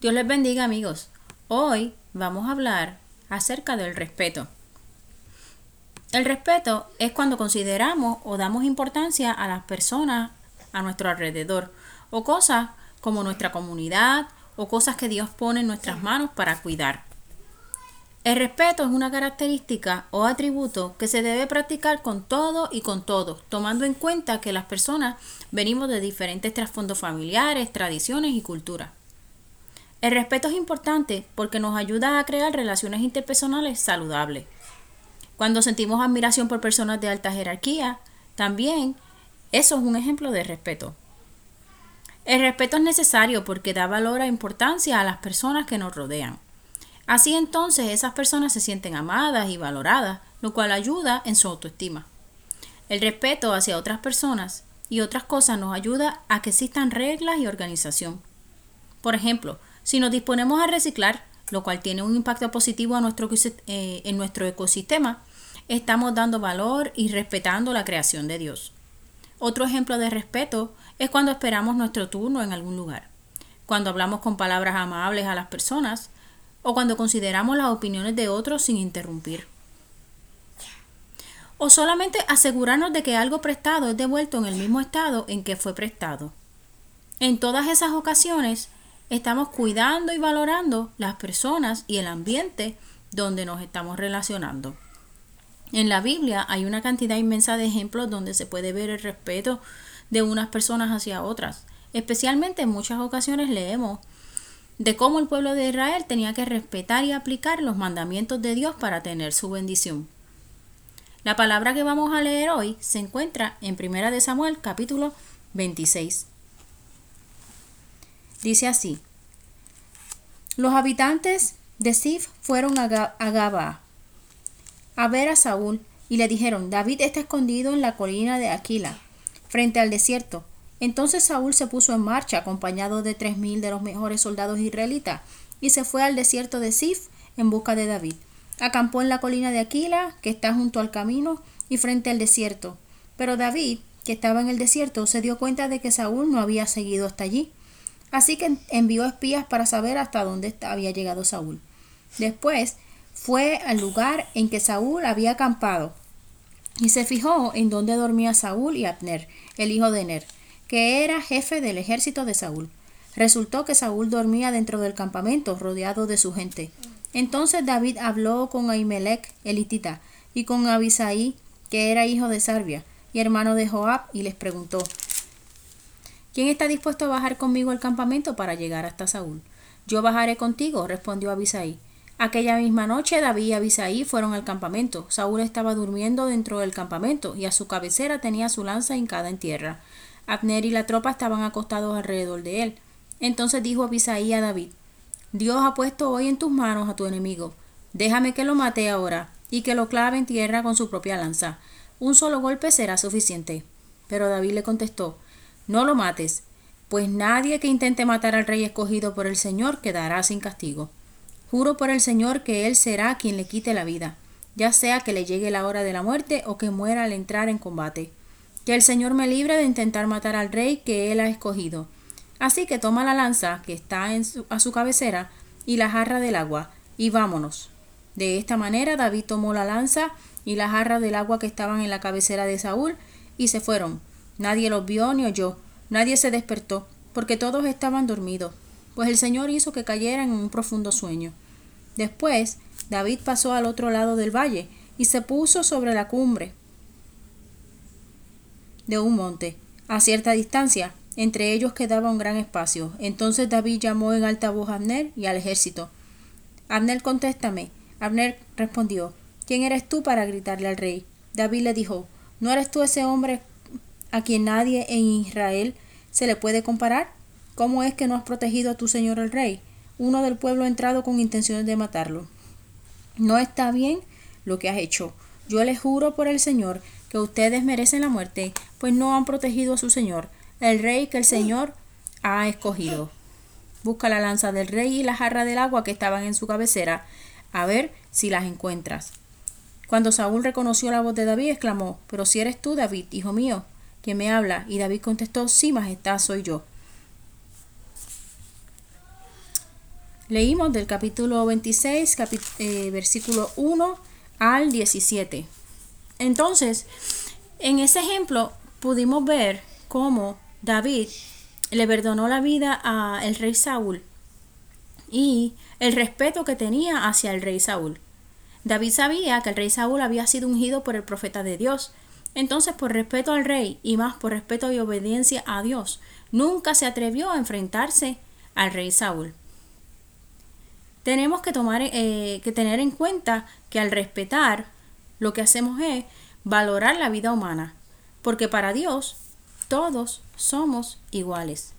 Dios les bendiga amigos. Hoy vamos a hablar acerca del respeto. El respeto es cuando consideramos o damos importancia a las personas a nuestro alrededor o cosas como nuestra comunidad o cosas que Dios pone en nuestras manos para cuidar. El respeto es una característica o atributo que se debe practicar con todo y con todos, tomando en cuenta que las personas venimos de diferentes trasfondos familiares, tradiciones y culturas. El respeto es importante porque nos ayuda a crear relaciones interpersonales saludables. Cuando sentimos admiración por personas de alta jerarquía, también eso es un ejemplo de respeto. El respeto es necesario porque da valor e importancia a las personas que nos rodean. Así entonces esas personas se sienten amadas y valoradas, lo cual ayuda en su autoestima. El respeto hacia otras personas y otras cosas nos ayuda a que existan reglas y organización. Por ejemplo, si nos disponemos a reciclar, lo cual tiene un impacto positivo nuestro, eh, en nuestro ecosistema, estamos dando valor y respetando la creación de Dios. Otro ejemplo de respeto es cuando esperamos nuestro turno en algún lugar, cuando hablamos con palabras amables a las personas o cuando consideramos las opiniones de otros sin interrumpir. O solamente asegurarnos de que algo prestado es devuelto en el mismo estado en que fue prestado. En todas esas ocasiones, estamos cuidando y valorando las personas y el ambiente donde nos estamos relacionando. En la Biblia hay una cantidad inmensa de ejemplos donde se puede ver el respeto de unas personas hacia otras. Especialmente en muchas ocasiones leemos de cómo el pueblo de Israel tenía que respetar y aplicar los mandamientos de Dios para tener su bendición. La palabra que vamos a leer hoy se encuentra en 1 de Samuel capítulo 26. Dice así: Los habitantes de Sif fueron a, Gaba a ver a Saúl y le dijeron: David está escondido en la colina de Aquila, frente al desierto. Entonces Saúl se puso en marcha acompañado de tres mil de los mejores soldados israelitas y se fue al desierto de Sif en busca de David. Acampó en la colina de Aquila, que está junto al camino y frente al desierto. Pero David, que estaba en el desierto, se dio cuenta de que Saúl no había seguido hasta allí. Así que envió espías para saber hasta dónde había llegado Saúl. Después fue al lugar en que Saúl había acampado y se fijó en dónde dormía Saúl y Abner, el hijo de Ner, que era jefe del ejército de Saúl. Resultó que Saúl dormía dentro del campamento, rodeado de su gente. Entonces David habló con Ahimelech, elitita, y con Abisaí, que era hijo de Sarbia, y hermano de Joab, y les preguntó ¿Quién está dispuesto a bajar conmigo al campamento para llegar hasta Saúl? Yo bajaré contigo, respondió Abisaí. Aquella misma noche David y Abisaí fueron al campamento. Saúl estaba durmiendo dentro del campamento y a su cabecera tenía su lanza hincada en tierra. Abner y la tropa estaban acostados alrededor de él. Entonces dijo Abisaí a David, Dios ha puesto hoy en tus manos a tu enemigo. Déjame que lo mate ahora y que lo clave en tierra con su propia lanza. Un solo golpe será suficiente. Pero David le contestó, no lo mates, pues nadie que intente matar al rey escogido por el Señor quedará sin castigo. Juro por el Señor que Él será quien le quite la vida, ya sea que le llegue la hora de la muerte o que muera al entrar en combate. Que el Señor me libre de intentar matar al rey que Él ha escogido. Así que toma la lanza que está a su cabecera y la jarra del agua, y vámonos. De esta manera David tomó la lanza y la jarra del agua que estaban en la cabecera de Saúl, y se fueron, Nadie los vio ni oyó, nadie se despertó, porque todos estaban dormidos, pues el Señor hizo que cayeran en un profundo sueño. Después, David pasó al otro lado del valle y se puso sobre la cumbre de un monte, a cierta distancia. Entre ellos quedaba un gran espacio. Entonces David llamó en alta voz a Abner y al ejército. Abner, contéstame. Abner respondió, ¿quién eres tú para gritarle al rey? David le dijo, ¿no eres tú ese hombre a quien nadie en Israel se le puede comparar? ¿Cómo es que no has protegido a tu señor el rey? Uno del pueblo entrado con intenciones de matarlo. No está bien lo que has hecho. Yo les juro por el Señor que ustedes merecen la muerte, pues no han protegido a su señor, el rey que el Señor ha escogido. Busca la lanza del rey y la jarra del agua que estaban en su cabecera, a ver si las encuentras. Cuando Saúl reconoció la voz de David, exclamó, Pero si eres tú, David, hijo mío, que me habla? Y David contestó, sí, majestad, soy yo. Leímos del capítulo 26, eh, versículo 1 al 17. Entonces, en ese ejemplo pudimos ver cómo David le perdonó la vida al rey Saúl y el respeto que tenía hacia el rey Saúl. David sabía que el rey Saúl había sido ungido por el profeta de Dios. Entonces, por respeto al rey y más por respeto y obediencia a Dios, nunca se atrevió a enfrentarse al rey Saúl. Tenemos que, tomar, eh, que tener en cuenta que al respetar, lo que hacemos es valorar la vida humana, porque para Dios todos somos iguales.